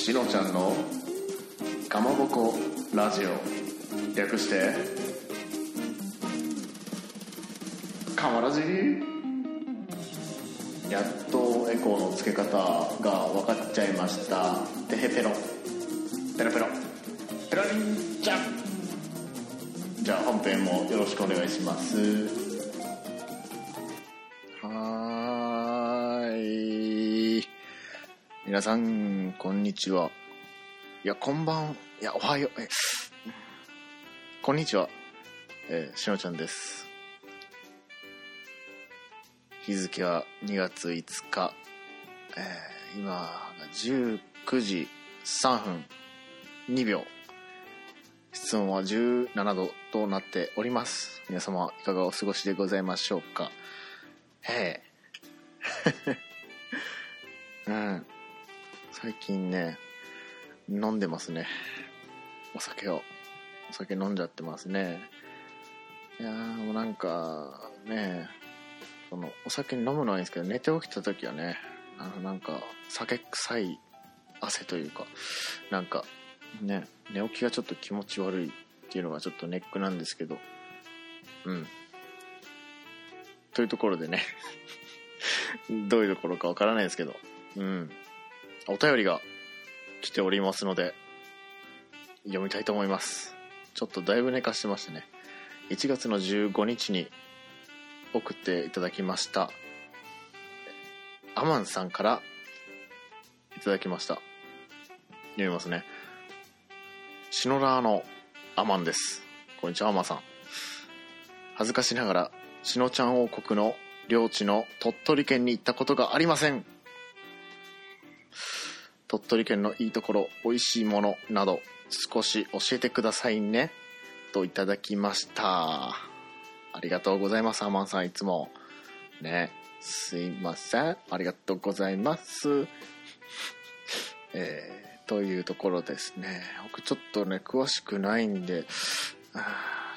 しのちゃんのかまぼこラジオ。略してかまラジやっとエコーの付け方が分かっちゃいました。てへペロペロペロペロリンちゃん。じゃあ本編もよろしくお願いします。はーい。皆さん。こんにちは。いやこんばんいやおはようえこんにちは。えーしのちゃんです。日付は2月5日、えー今が19時3分2秒。室温は17度となっております。皆様いかがお過ごしでございましょうか。へえ うん。最近ね飲んでますね。お酒を。お酒飲んじゃってますね。いやーもうなんかねそのお酒飲むのはいいんですけど寝て起きた時はねあのなんか酒臭い汗というかなんかね寝起きがちょっと気持ち悪いっていうのがちょっとネックなんですけどうん。というところでね どういうところかわからないですけどうん。お便りが来ておりますので読みたいと思います。ちょっとだいぶ寝かしてましてね。1月の15日に送っていただきました。アマンさんからいただきました。読みますね。シノラーのアマンです。こんにちはアマンさん。恥ずかしながらシノちゃん王国の領地の鳥取県に行ったことがありません。鳥取県のいいところ美味しいものなど少し教えてくださいね。といただきました。ありがとうございますアマンさんいつも。ねすいません。ありがとうございます。えーというところですね。僕ちょっとね詳しくないんで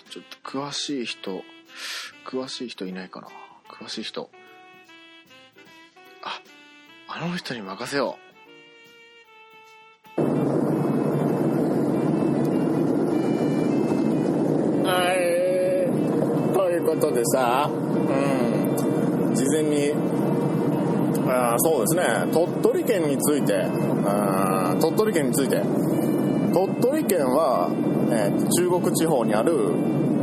ちょっと詳しい人詳しい人いないかな。詳しい人。ああの人に任せよう。ことでさ。うん。事前に。あそうですね。鳥取県について。あ鳥取県について。鳥取県は、えー中国地方にある、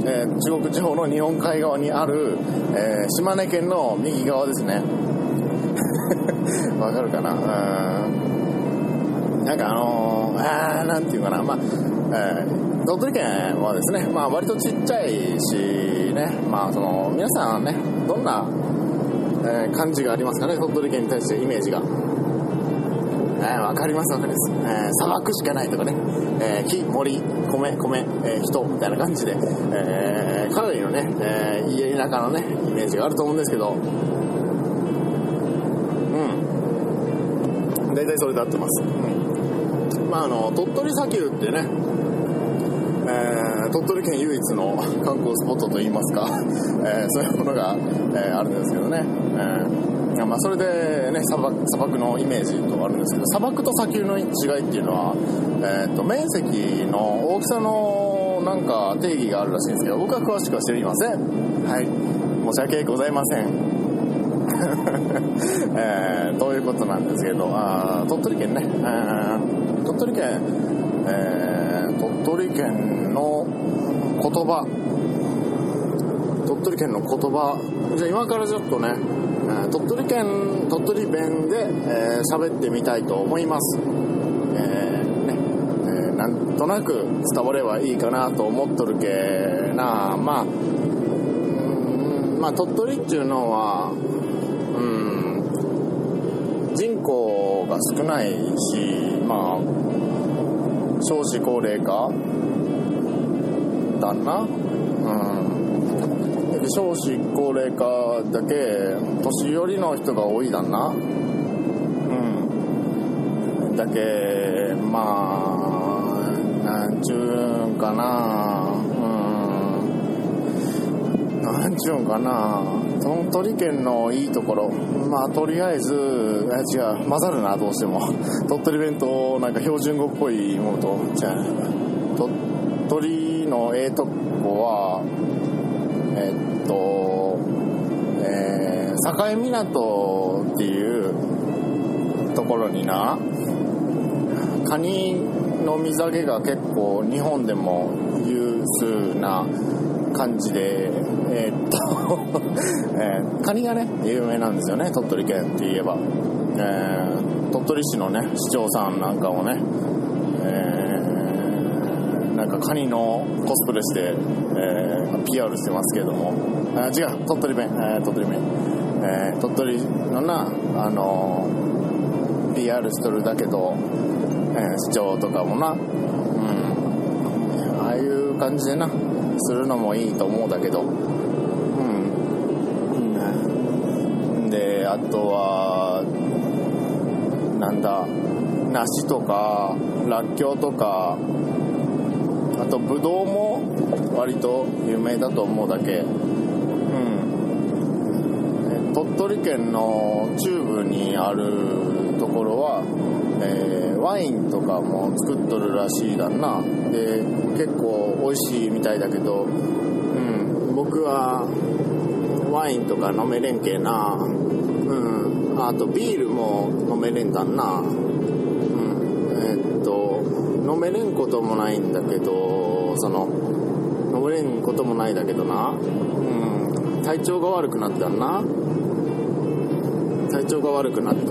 えー中国地方の日本海側にある、えー島根県の右側ですね。わかるかな？うん。なんかあのー、あーなんていうかな。まあ、えー鳥取県はですね、まあ割とちっちゃいしね、まあその、皆さんね、どんな、えー感じがありますかね、鳥取県に対してイメージが。えーわかりますわかります、えー砂漠しかないとかね、えー木、森、米、米、えー人みたいな感じで、えーかなりのね、えー家田舎のね、イメージがあると思うんですけど、うん。大体それで合ってます。うん。まああの、鳥取砂丘ってね、えー鳥取県唯一の観光スポットといいますか、えーそういうものが、えーあるんですけどね、えーいやまあ、それで、ね、砂漠砂漠のイメージとあるんですけど砂漠と砂丘の違いっていうのは、えーと面積の大きさのなんか定義があるらしいんですけど僕は詳しくは知りません。はい。申し訳ございません。えーということなんですけどあ鳥取県ね、え鳥取県、えー鳥取県の言葉鳥取県の言葉じゃあ今からちょっとね、鳥取県鳥取弁でえー喋、ってみたいと思います。えーねえーなんとなく伝わればいいかなと思っとるけな。まあうんまあ鳥取っていうのはうん人口が少ないしまあ少子高齢化だな。うん。少子高齢化だけ年寄りの人が多いだな。うん。だけまあなんちゅうんかな。うん。なんちゅうんかな。鳥取県のいいところ。まあとりあえず違う。混ざるなどうしても。鳥取弁となんか標準語っぽいものとじゃあ鳥取のええとこはえっとえー、境港っていうところにな。カニの水揚げが結構日本でも有数な感じで、えー、っと えー、カニがね、有名なんですよね、鳥取県って言えば。えー、鳥取市のね、市長さんなんかもね、えー、なんかカニのコスプレして、えー、PR してますけども、あ違う、鳥取弁、えー、鳥取弁、えー、鳥取のな、あのー、PR しとるだけど、えー、市長とかもな、うん、ああいう感じでな、するのもいいと思うだけど、うん。で、あとは、なんだ、梨とか、らっきょうとか、あとぶどうも割と有名だと思うだけ。うん。鳥取県の中部にあるところは、えー、ワインとかも作っとるらしいだんな。で結構美味しいみたいだけど、うん、僕はワインとか飲めれんけえな、うん、あとビールも飲めれんだんな、うん、えー、っと飲めれんこともないんだけどその飲めれんこともないだけどな、うん、体調が悪くなったんな。体調が悪くなって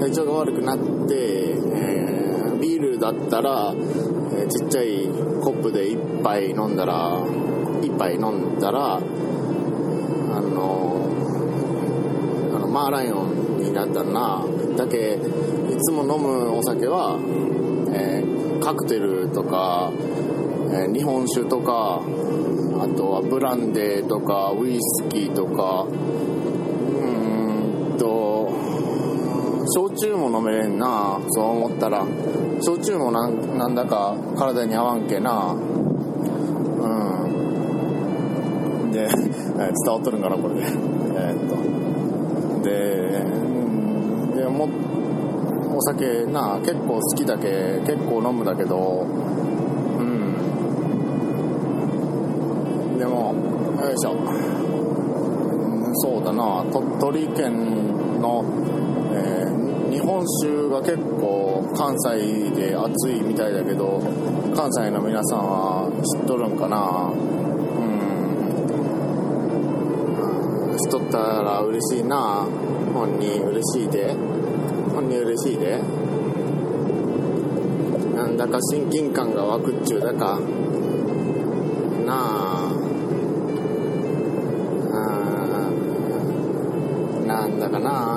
体調が悪くなって、えー、ビールだったら、えー、ちっちゃいコップで1杯飲んだら1杯飲んだらあのあのマーライオンになったなだけいつも飲むお酒は、えー、カクテルとか、え、日本酒とかあとはブランデーとかウイスキーとか焼酎も飲めれんな。そう思ったら。焼酎もなんなんだか体に合わんけな。うん。で 伝わっとるんかなこれで。え、っと。ででもお酒な結構好きだけ結構飲むだけど。うん。でもよいしょ。そうだな。鳥取県の日本酒が結構関西で熱いみたいだけど関西の皆さんは知っとるんかな？うん。知っとったら嬉しいな。本に嬉しいで。本に嬉しいで。なんだか親近感が湧くっちゅうだか。なあ。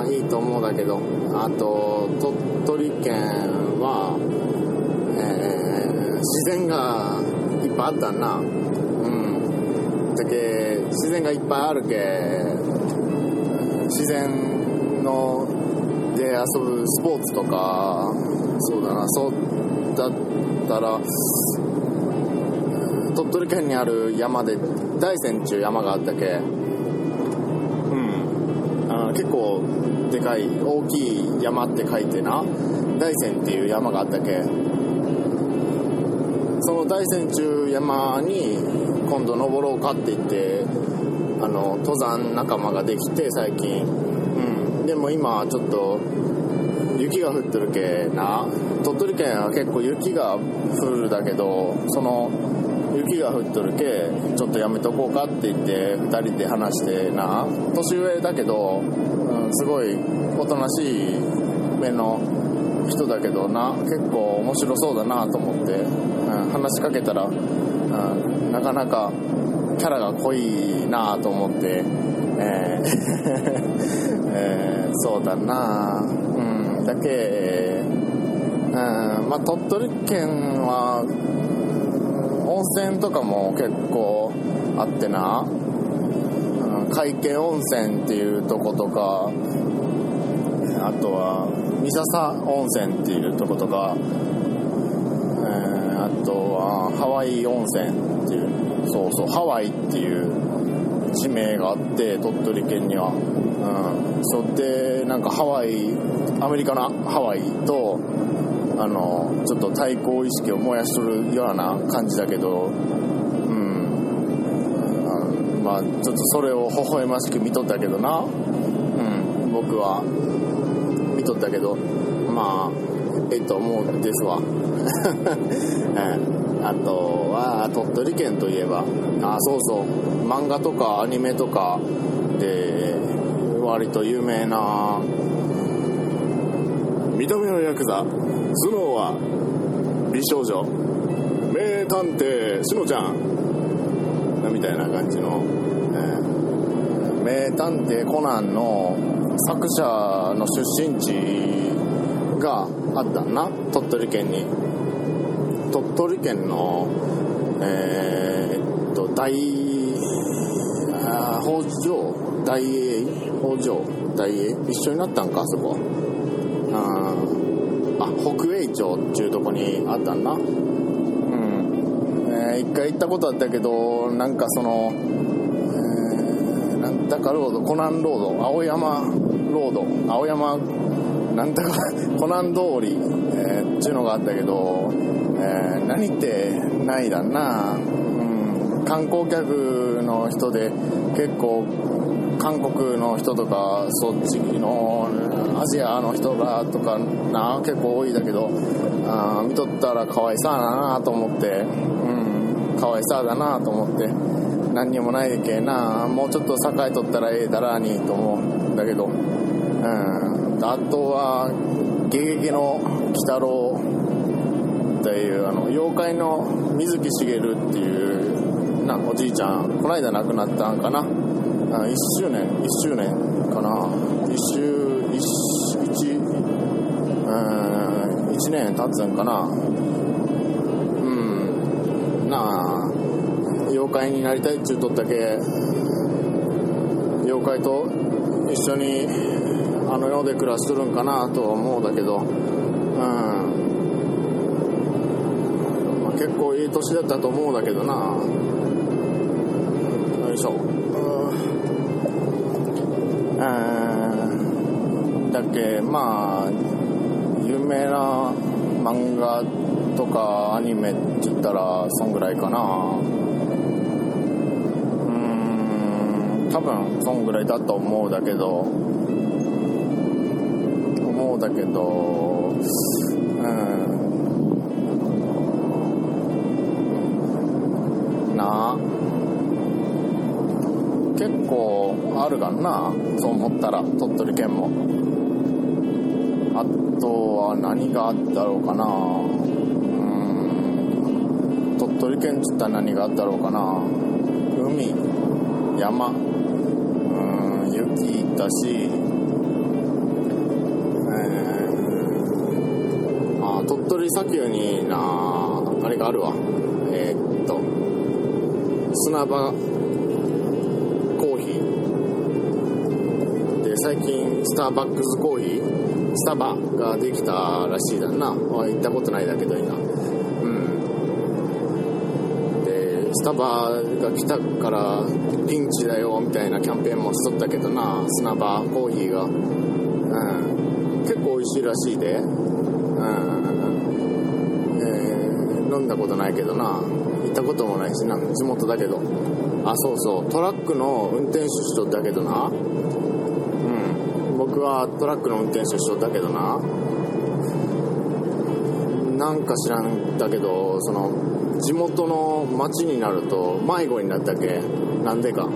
だかないいと思うんだけどあと鳥取県は、えー、自然がいっぱいあったんな。うん。だけ自然がいっぱいあるけ自然ので遊ぶスポーツとかそうだな。そうだったら鳥取県にある山で大山中山があったけ。うん。結構でかい大きい山って書いてな大山っていう山があったっけ。その大山中山に今度登ろうかって言ってあの登山仲間ができて最近。うん。でも今ちょっと雪が降ってるけな。鳥取県は結構雪が降るだけどその雪が降っとるけちょっとやめとこうかって言って2人で話してな。年上だけど、すごいおとなしい目の人だけどな。結構面白そうだなと思って、うん、話しかけたら、うん、なかなかキャラが濃いなと思って、えー えー、そうだな。うんだけ、うんまあ、鳥取県は温泉とかも結構あってな、うん、海見温泉っていうとことかあとは三笹温泉っていうとことか、えー、あとはハワイ温泉っていうそうそうハワイっていう地名があって鳥取県には。うん。そうでなんかハワイアメリカのハワイとあのちょっと対抗意識を燃やしとるような感じだけどあちょっとそれを微笑ましく見とったけどな。うん。僕は。見とったけど。まあええと思うですわ、う んあとは鳥取県といえば。あそうそう。漫画とかアニメとかで割と有名な。見た目のヤクザ。頭脳は美少女。名探偵しのちゃん。みたいな感じの、名探偵コナンの作者の出身地があったんな。鳥取県に。鳥取県のえーっと大北条大栄北条大栄一緒になったんかあそこ。あー。あ北栄町っていうとこにあったんだうん、えー一回行ったことあったけどなんかその、ロードコナンロード青山ロード青山なんだか コナン通り、えーっていうのがあったけど、えー何ってないだな、うん、観光客の人で結構韓国の人とかそっちのアジアの人らとかな結構多いだけどあ見とったらかわいそうだなと思って、うん、かわいそうだなと思って。何にもないけな。もうちょっと栄とったらええだらにと思うんだけど、うん、あとは「ゲゲゲの鬼太郎」っていうあの妖怪の水木しげるっていうなおじいちゃん。この間亡くなったんかな。1周年。1周年かな。1周 1, うん1年経つんかな。うん。なあ妖怪になりたいっちゅうとったけ妖怪と一緒にあの世で暮らしとるんかなとは思うだけどうん。まあ結構いい年だったと思うんだけどな。よいしょ。うん。だっけまあ有名な漫画とかアニメって言ったらそんぐらいかな。多分そんぐらいだと思うだけど思うだけどうん。なあ。結構あるがんなそう思ったら鳥取県も。あとは何があったろうかな。うん。鳥取県っつったら何があったろうかな。海山。たし。えー、あ鳥取砂丘になあれがあるわ。えーっと。砂場。コーヒー。で最近スターバックスコーヒー。スタバができたらしいだな。行ったことないだけどいいなスタバが来たからピンチだよみたいなキャンペーンもしとったけどな砂場コーヒーが。うん。結構美味しいらしいで。うん。えー飲んだことないけどな。行ったこともないしな。地元だけど。あそうそう。トラックの運転手しとったけどな。うん。僕はトラックの運転手しとったけどな。なんか知らんだけどその地元の町になると迷子になったけ？なんでか。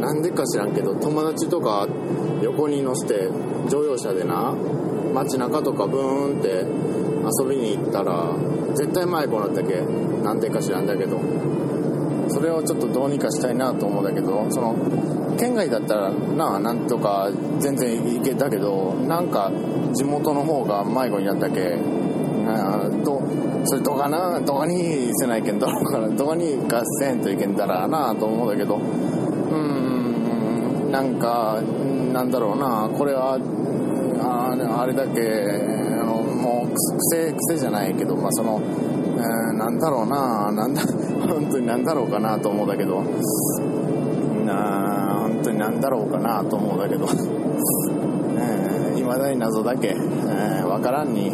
なんでか知らんけど友達とか横に乗せて乗用車でな街中とかブーンって遊びに行ったら絶対迷子になったけ？なんでか知らんだけど。それをちょっとどうにかしたいなと思うんだけどその県外だったらななんとか全然行けたけどなんか地元の方が迷子になったけ？どそれどかなどかにせないけんだろうからどかに合せんといけんだらなと思うんだけど。うーんなんかなんだろうな。これはああれだけあのもう癖癖じゃないけどまあその、えーなんだろうな。なんだ 本当になんだろうかなと思うんだけど。なあなんだろうかなと思うんだけど。いま、だに謎だけ、えー、分からんに、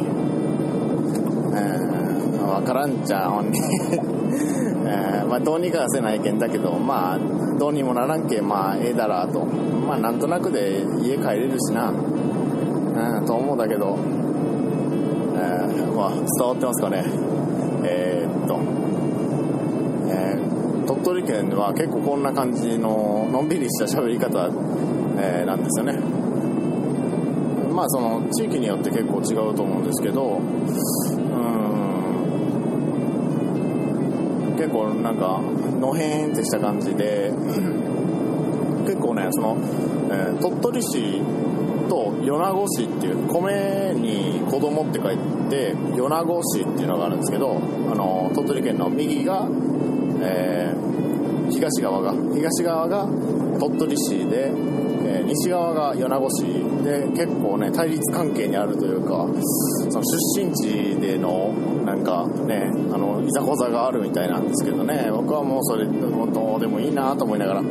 えー、分からんちゃほんに、えー、まあどうにかせないけんだけどまあどうにもならんけまあええだらと。まあなんとなくで家帰れるしな、うん、と思うんだけど、えー、まあ伝わってますかね。えー、っと。え鳥取県は結構こんな感じののんびりした喋り方、えー、なんですよね。まあその地域によって結構違うと思うんですけど結構なんかのへーんってした感じで結構ねその、えー、鳥取市と米子市っていう米に子供って書いて米子市っていうのがあるんですけどあの鳥取県の右がえー、東側が東側が鳥取市で、えー、西側が米子市で結構ね対立関係にあるというかその出身地でのなんかねあのいざこざがあるみたいなんですけどね。僕はもうそれどうでもいいなと思いながら。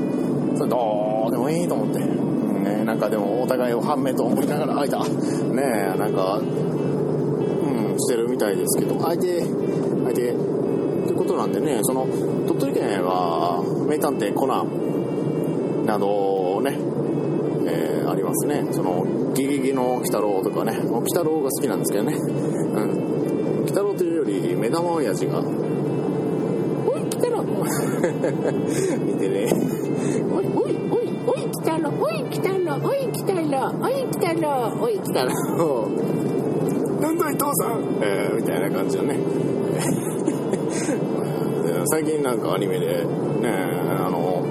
それどうでもいいと思って、ね、なんかでもお互いを反面と思いながらあいた。ねなんかうんしてるみたいですけど。相手相手ってことなんでね、その、鳥取県は、名探偵コナンなどね、えー、ありますね。その、ギギギの鬼太郎とかね、鬼太郎が好きなんですけどね。目玉親父が、おい、鬼太郎見てね。おい、おい、おい、おい、鬼太郎、おい、鬼太郎、おい、鬼太郎、おい、鬼太郎、おい、鬼太郎。なんだい、父さんえー、みたいな感じのね。最近なんかアニメで、ね、あの、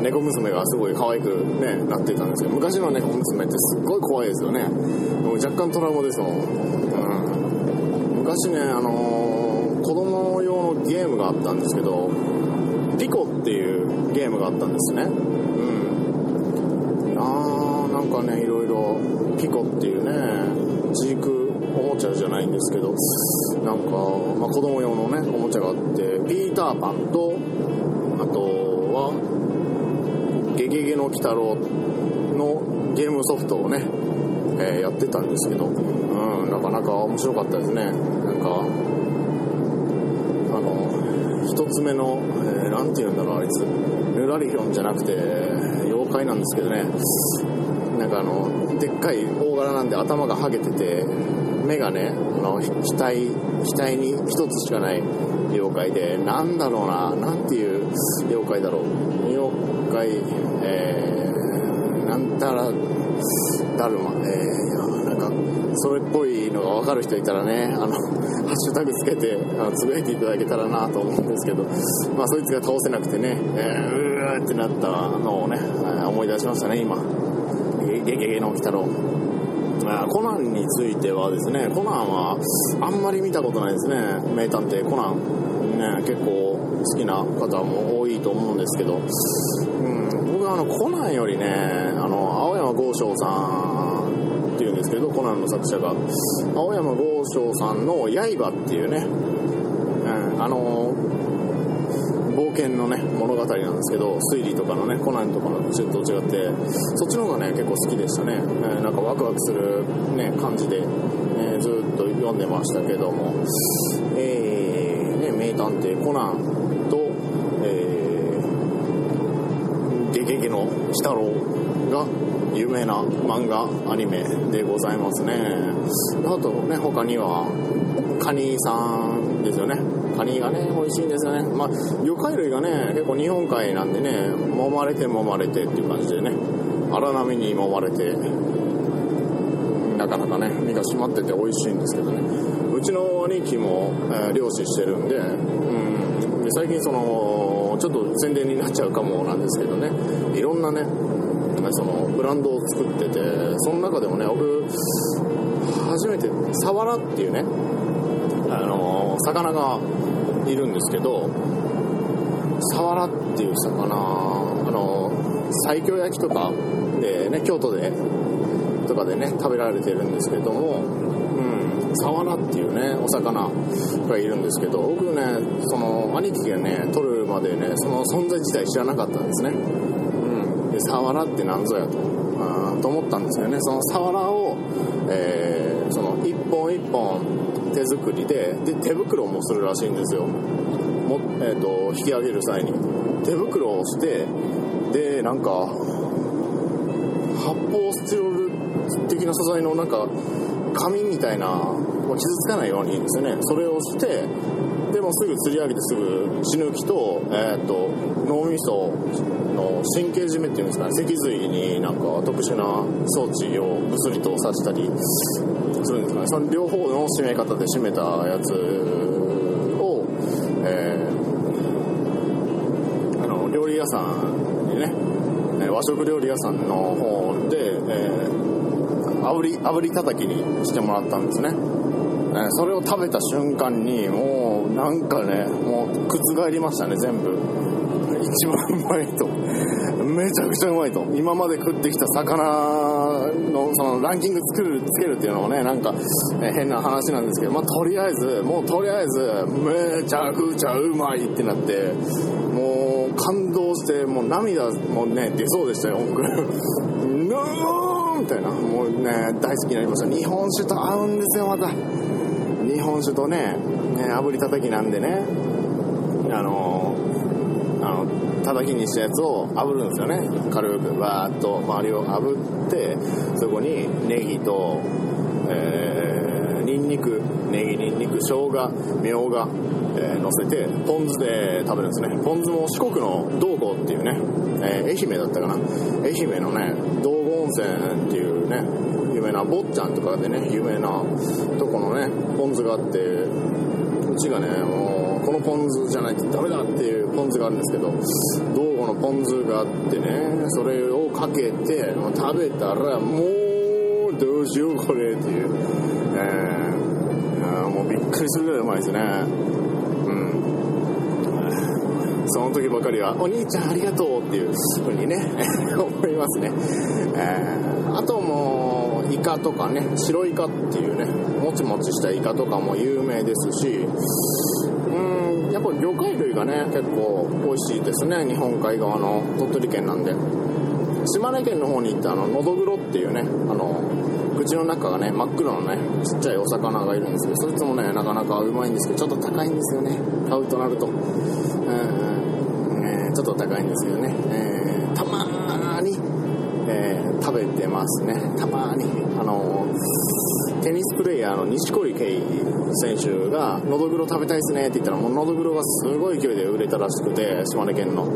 猫娘がすごい可愛くね、なってたんですけど、昔の猫娘ってすっごい怖いですよね。もう若干トラウマですもん。うん。昔ね、あのゲームがあったんですけど、ピコっていうゲームがあったんですね。うん。あー、なんかね、いろいろ、ピコっていうね、ジークおもちゃじゃないんですけど、なんか、まあ、子供用のね、おもちゃがあって、ピーターパンと、あとは、ゲゲゲの鬼太郎のゲームソフトをね、えー、やってたんですけど、うん、なかなか面白かったですね。なんか、一つ目の、えー、なんて言うんだろう、あいつ、ヌラリヒョンじゃなくて、妖怪なんですけどね、なんかあの、でっかい大柄なんで頭がはげてて、目がね、あの、額、額に一つしかない妖怪で、なんだろうな、なんていう妖怪だろう。妖怪、えー、なんたら、だるま、えー、なんか、それっぽいのがわかる人いたらね、あの、ハッシュタグつけて、つぶやいていただけたらなと思うんですけど、まあ、そいつが倒せなくてね、えー、うーってなったのをね、思い出しましたね、今。ゲゲゲの鬼太郎。コナンについてはですね、コナンはあんまり見たことないですね。名探偵コナン。ね、結構好きな方も多いと思うんですけど、うん、僕はあの、コナンよりね、あの、青山剛昌さんっていうんですけど、コナンの作者が、青山剛昌さんの刃っていうね、うん、あの、冒険のね、物語なんですけど、推理とかのね、コナンとかのちょっと違って、そっちの方がね、結構好きでしたね。えー、なんかワクワクするね、感じで、えー、ずっと読んでましたけども、えー、ね、名探偵コナンと、えー、ゲゲゲの鬼太郎が有名な漫画、アニメでございますね。あとね、他には、カニさんですよね。カニがね、美味しいんですよね。まあ、魚介類がね、結構日本海なんでね、揉まれて揉まれてっていう感じでね、荒波に揉まれて、なかなかね、身が締まってて美味しいんですけどね。うちの兄貴も、えー、漁師してるんで、うん、で最近その、ちょっと宣伝になっちゃうかもなんですけどね、いろんなね、そのブランドを作ってて、その中でもね、僕、初めて、サワラっていうね、あの魚がいるんですけど、サワラっていう魚、あの西京焼きとかでね、京都で、とかでね、食べられてるんですけども、うん、サワラっていうね、お魚がいるんですけど、僕ね、その、兄貴がね、取るまでね、その存在自体知らなかったんですね。で、サワラって何ぞやと。あと思ったんですよね。そのサワラを、えー、その一本一本手作りでで手袋もするらしいんですよ。も、えーと、引き上げる際に。手袋をしてでなんか発泡スチロール的な素材のなんか紙みたいな傷つかないようにですね。それをしてでもすぐ釣り上げてすぐ血抜きと,、えーと、脳みその神経締めっていうんですかね脊髄になんか特殊な装置を物理と刺したりするんですかね。その両方の締め方で締めたやつを、えー、あの料理屋さんにね和食料理屋さんの方で、えー、炙り炙り叩きにしてもらったんですね。えそれを食べた瞬間にもうなんかねもう覆りましたね全部。一番うまいと。めちゃくちゃうまいと。今まで食ってきた魚のそのランキング作るつけるっていうのもねなんか、変な話なんですけどまあとりあえずもうとりあえずめちゃくちゃうまいってなってもう感動してもう涙もね出そうでしたよ僕。みたいな。もうね大好きになりました。日本酒と合うんですよまた。日本酒とねね炙り叩きなんでねあのあの叩きにしたやつを炙るんですよね。軽くバーッと周りを炙ってそこにネギとえー、ニンニクネギニンニク生姜みょうが、えー、乗せてポン酢で食べるんですね。ポン酢も四国の道後っていうね、えー、愛媛だったかな。愛媛のね道後温泉っていうね有名な坊ちゃんとかでね有名なとこのねポン酢があってうちがねもうこのポン酢じゃないとダメだっていうポン酢があるんですけど道後のポン酢があってねそれをかけて食べたらもうどうしようこれっていう、えー、もうびっくりするぐらいうまいですね。うん。その時ばかりは、お兄ちゃんありがとうっていうふうにね、思いますね。え、あともう、イカとかね白イカっていうねもちもちしたイカとかも有名ですしうんやっぱ魚介類がね結構美味しいですね日本海側の鳥取県なんで。島根県の方に行ったあののどぐろっていうねあの口の中がね真っ黒のねちっちゃいお魚がいるんですけどそいつもねなかなかうまいんですけどちょっと高いんですよね買うとなると、うんえ、ちょっと高いんですけどね、えー、食べてますね。たまに。あのテニスプレーヤーの錦織圭選手が「のどぐろ食べたいですね」って言ったらもうのどぐろがすごい勢いで売れたらしくて島根県の。うん。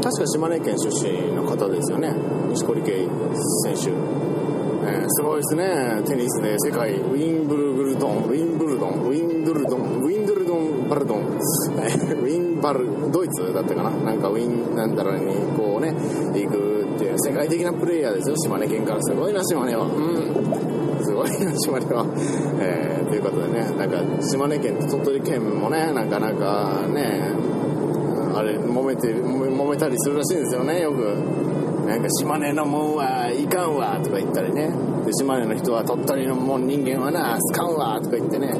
確か島根県出身の方ですよね。錦織圭選手。えー、すごいですね。テニスで世界ウィンブルグルドンウィンブルドンウィンドルドンウィンドルドンバルドン。ウィンバルドイツだったかな。なんかウィンなんだろうにこうね行くっていう世界的なプレイヤーですよ島根県からすごいな島根は。うん。すごいな島根は。えー、ということでねなんか島根県と鳥取県もねなかなかねあれ揉めて揉めたりするらしいんですよねよく。なんか島根のもんはいかんわとか言ったりね。で島根の人は鳥取のもん人間はなすかんわとか言ってね。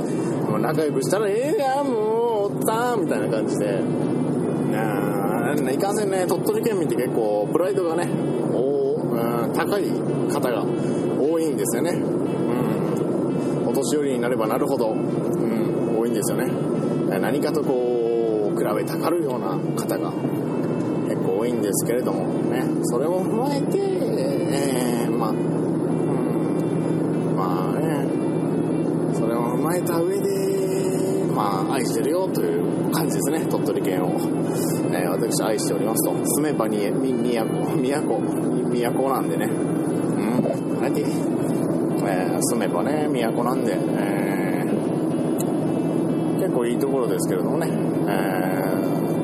もう仲良くしたらええやんもうおっさんみたいな感じで。いかんせんね、鳥取県民って結構、プライドがね、おうん、高い方が多いんですよね。うん。お年寄りになればなるほど、うん、多いんですよね。何かとこう、比べたがるような方が結構多いんですけれどもね、それを踏まえて、えー、まあ、うん、まあね、それを踏まえた上で、まあ、愛してるよという感じですね、鳥取県を。えー、私愛しておりますと。住めばに、み、都、都、都なんでね。うん、何えー、住めばね、都なんで、えー、結構いいところですけれどもね。え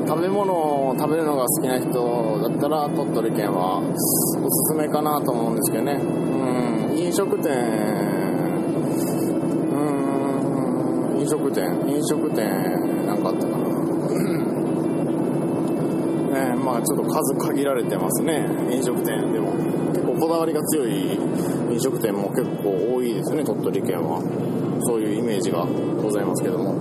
ー、食べ物を食べるのが好きな人だったら、鳥取県はおすすめかなと思うんですけどね。うん、飲食店、飲食店、飲食店、なんかあったかな。ね、まあちょっと数限られてますね、飲食店でも。結構こだわりが強い飲食店も結構多いですね、鳥取県は。そういうイメージがございますけども。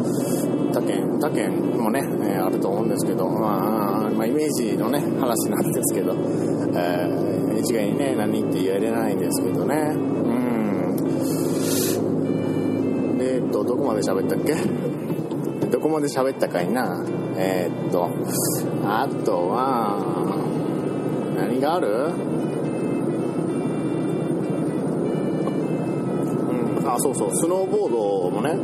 他県、他県もね、えー、あると思うんですけど、まあ、まあ、イメージのね話なんですけど、えー、一概にね何って言えれないんですけどねどこまで喋ったっけ？どこまで喋ったかいな？えー、っとあとは何がある？うんあそうそうスノーボードもね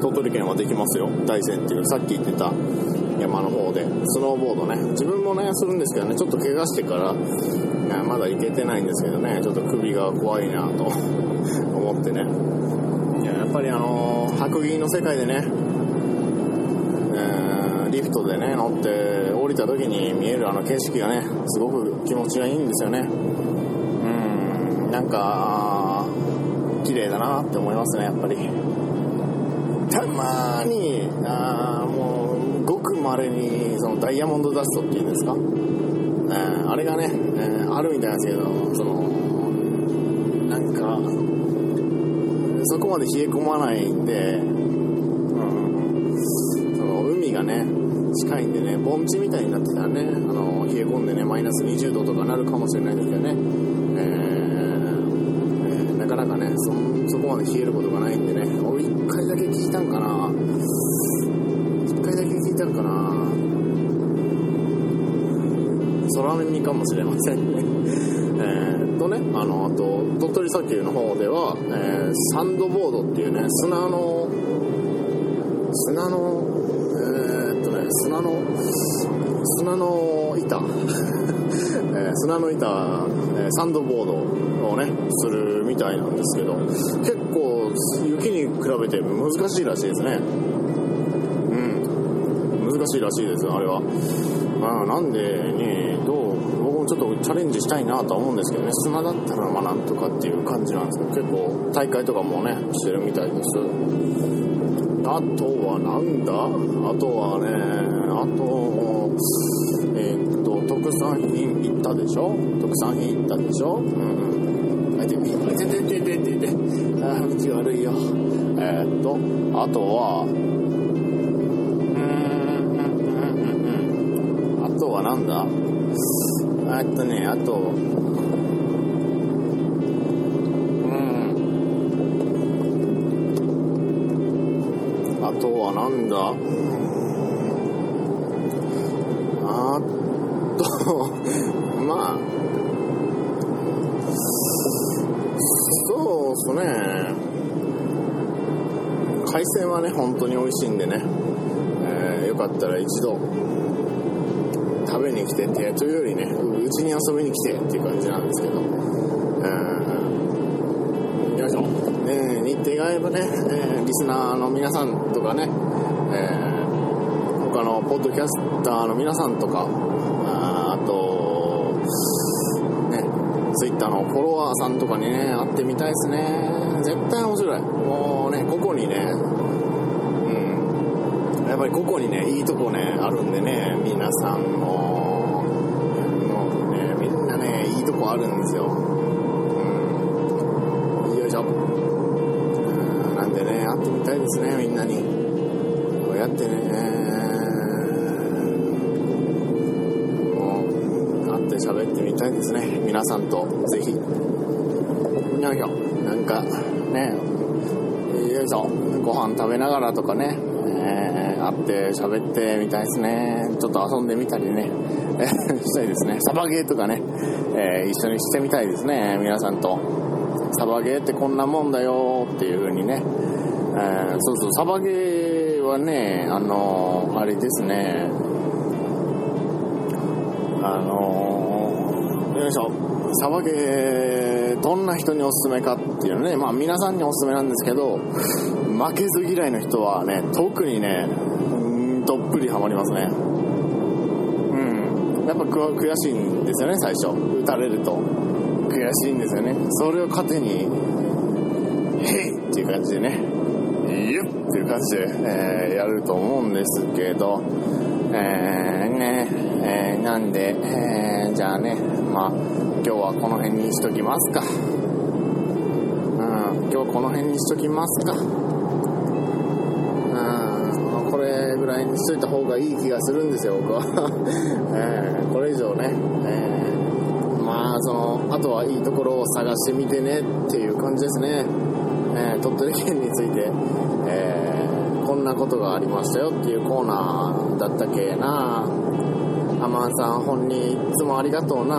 鳥取県はできますよ。大山っていうさっき言ってた山の方でスノーボードね。自分もねするんですけどねちょっと怪我してからまだ行けてないんですけどねちょっと首が怖いなと思ってね。ややっぱりあのー、白銀の世界でね、えー、リフトでね乗って降りた時に見えるあの景色がねすごく気持ちがいいんですよね。うんなんか綺麗だなって思いますねやっぱり。たまにあもうごくまれにそのダイヤモンドダストっていうんですか、えー、あれがね、えー、あるみたいなんですけどそのそこまで冷え込まないんで、うん、その海がね近いんでね盆地みたいになってたらねあの冷え込んでねマイナス20度とかなるかもしれないですけどね、えーえー、なかなかねそそこまで冷えることがないんでね。俺一回だけ聞いたんかな。一回だけ聞いたんかな。空耳かもしれませんね。ー、とねあのあと鳥取砂丘の方では、えー、サンドボードっていうね砂の砂のえー、っとね砂の砂の板、えー、砂の板、え、サンドボードをねするみたいなんですけど結構雪に比べて難しいらしいですね。うん。難しいらしいですあれは。あなんでねどうちょっとチャレンジしたいなとは思うんですけどね。砂だったらまあなんとかっていう感じなんですけど結構大会とかもねしてるみたいです。あとはなんだ？あとはねあとえー、っと特産品行ったでしょ？特産品行ったでしょ？うんあててててててて。あ道悪いよえー、っとあとはんだえっとねあとうん。あとはなんだ。あと まあそうっすね。海鮮はね本当に美味しいんでね、えー、よかったら一度。食べに来てってというよりねうちに遊びに来てっていう感じなんですけど。うん。よいしょ、ね、日程が合えばね、えー、リスナーの皆さんとかね、えー、他のポッドキャスターの皆さんとかああとねツイッターのフォロワーさんとかにね会ってみたいですね。絶対面白い。もうねここにねやっぱりここにね、いいとこね、あるんでね、皆さんも、あるんですよ。うん。よいしょ。うんなんでね、会ってみたいですね、みんなに。こうやってね、もう、会って喋ってみたいですね、皆さんと、ぜひ。よいしょ。なんか、ね、よいしょ。ご飯食べながらとかね、会って喋ってみたいですね。ちょっと遊んでみたりね、したいですね。サバゲーとかね、えー、一緒にしてみたいですね、皆さんと。サバゲーってこんなもんだよっていう風にね、えー、そうそう、サバゲーはね、あのー、あれですね、あのー、よいしょ、サバゲー、どんな人におすすめかっていうのね、まあ皆さんにおすすめなんですけど、負けず嫌いの人はね、特にね、どっぷりハマりますね。うん。やっぱ悔しいんですよね、最初。打たれると。悔しいんですよね。それを糧に、へいっていう感じでね、ゆっっていう感じで、えー、やると思うんですけど、えー、ね、えー、なんで、えー、じゃあね、まあ、今日はこの辺にしときますか。うん、今日この辺にしときますか。うん、これぐぐらいにしといた方がいい気がするんですよ僕は、えー、これ以上ね、えー、まあそのあとはいいところを探してみてねっていう感じですね、えー、鳥取県について、えー、こんなことがありましたよっていうコーナーだったっけな。アマンさん本人いつもありがとうな。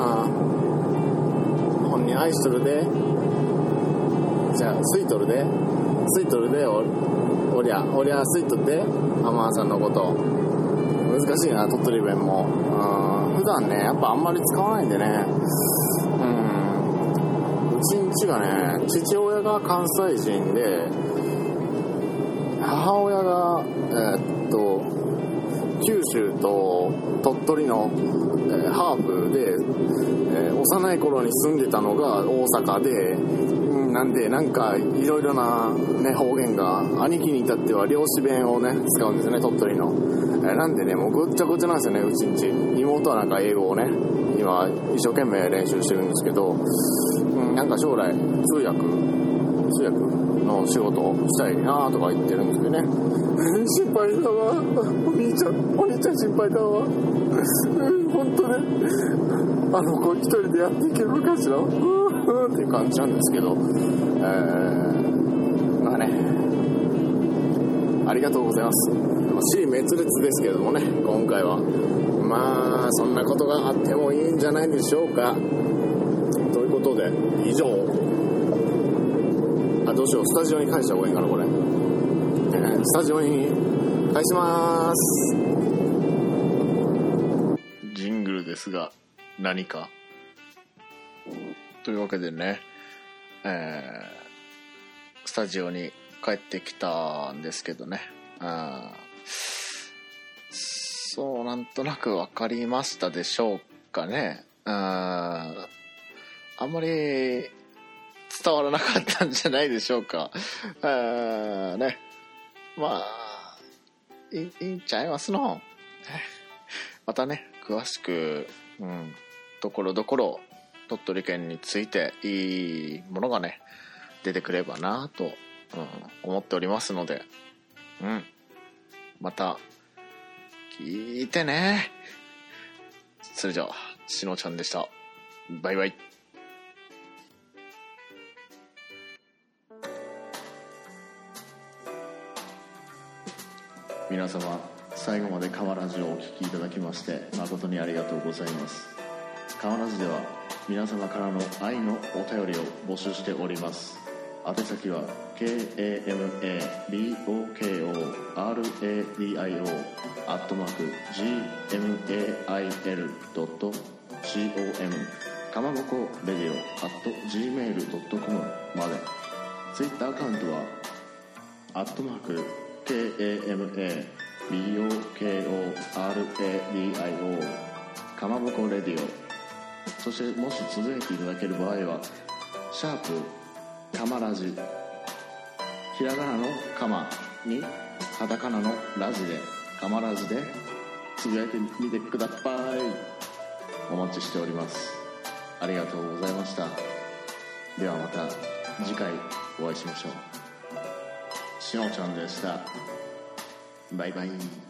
本人愛しとるで。じゃあスイトルで。スイトルでおおりゃおりゃスイートルでアマンさんのこと難しいな鳥取弁も。うん。普段ねやっぱあんまり使わないんでね。うん。うちんちがね父親が関西人で母親がえー、っと九州と鳥取の、えー、ハーフで、えー、幼い頃に住んでたのが大阪で、なんでなんかいろいろな、ね、方言が兄貴に至っては漁師弁をね使うんですね鳥取の、え、なんでねもうぐっちゃぐちゃなんですよねうちんち。妹はなんか英語をね今一生懸命練習してるんですけど、うん、なんか将来通訳通訳の仕事をしたいなとか言ってるんですけどね。心配だわ。お兄ちゃんお兄ちゃん心配だわ。うん本当ね。あの子一人でやっていけるかしら。っていう感じなんですけどえー、まあね。ありがとうございます。死滅裂ですけどもね今回は。まあそんなことがあってもいいんじゃないでしょうか。ということで以上。あどうしよう。スタジオに返した方がいいかなこれ、えー、スタジオに返しまーす。ジングルですが何か？というわけでねえー、スタジオに帰ってきたんですけどねあそうなんとなく分かりましたでしょうかねああんまり伝わらなかったんじゃないでしょうか。あね。まあ、いいいんちゃいますの？またね、詳しく、うん、ところどころ、鳥取県についていいものがね、出てくればなと、うん、思っておりますので、うん。また、聞いてね。それじゃあ、しのちゃんでした。バイバイ。皆様最後まで河ラジオをお聴きいただきまして誠にありがとうございます河ラジでは皆様からの愛のお便りを募集しております。宛先は KAMABOKORADIO アットマーク GMAIL.com かまぼこレディオアット gmail.com まで。ツイッターアカウントはアットマーク KAMABOKORADIO かまぼこレディオそしてもし続けていただける場合はシャープかまラジひらがなのかまにカタカナのラジでかまラジでつぶやいてみてください。お待ちしております。ありがとうございました。ではまた次回お会いしましょう。しのちゃんでした。バイバイ。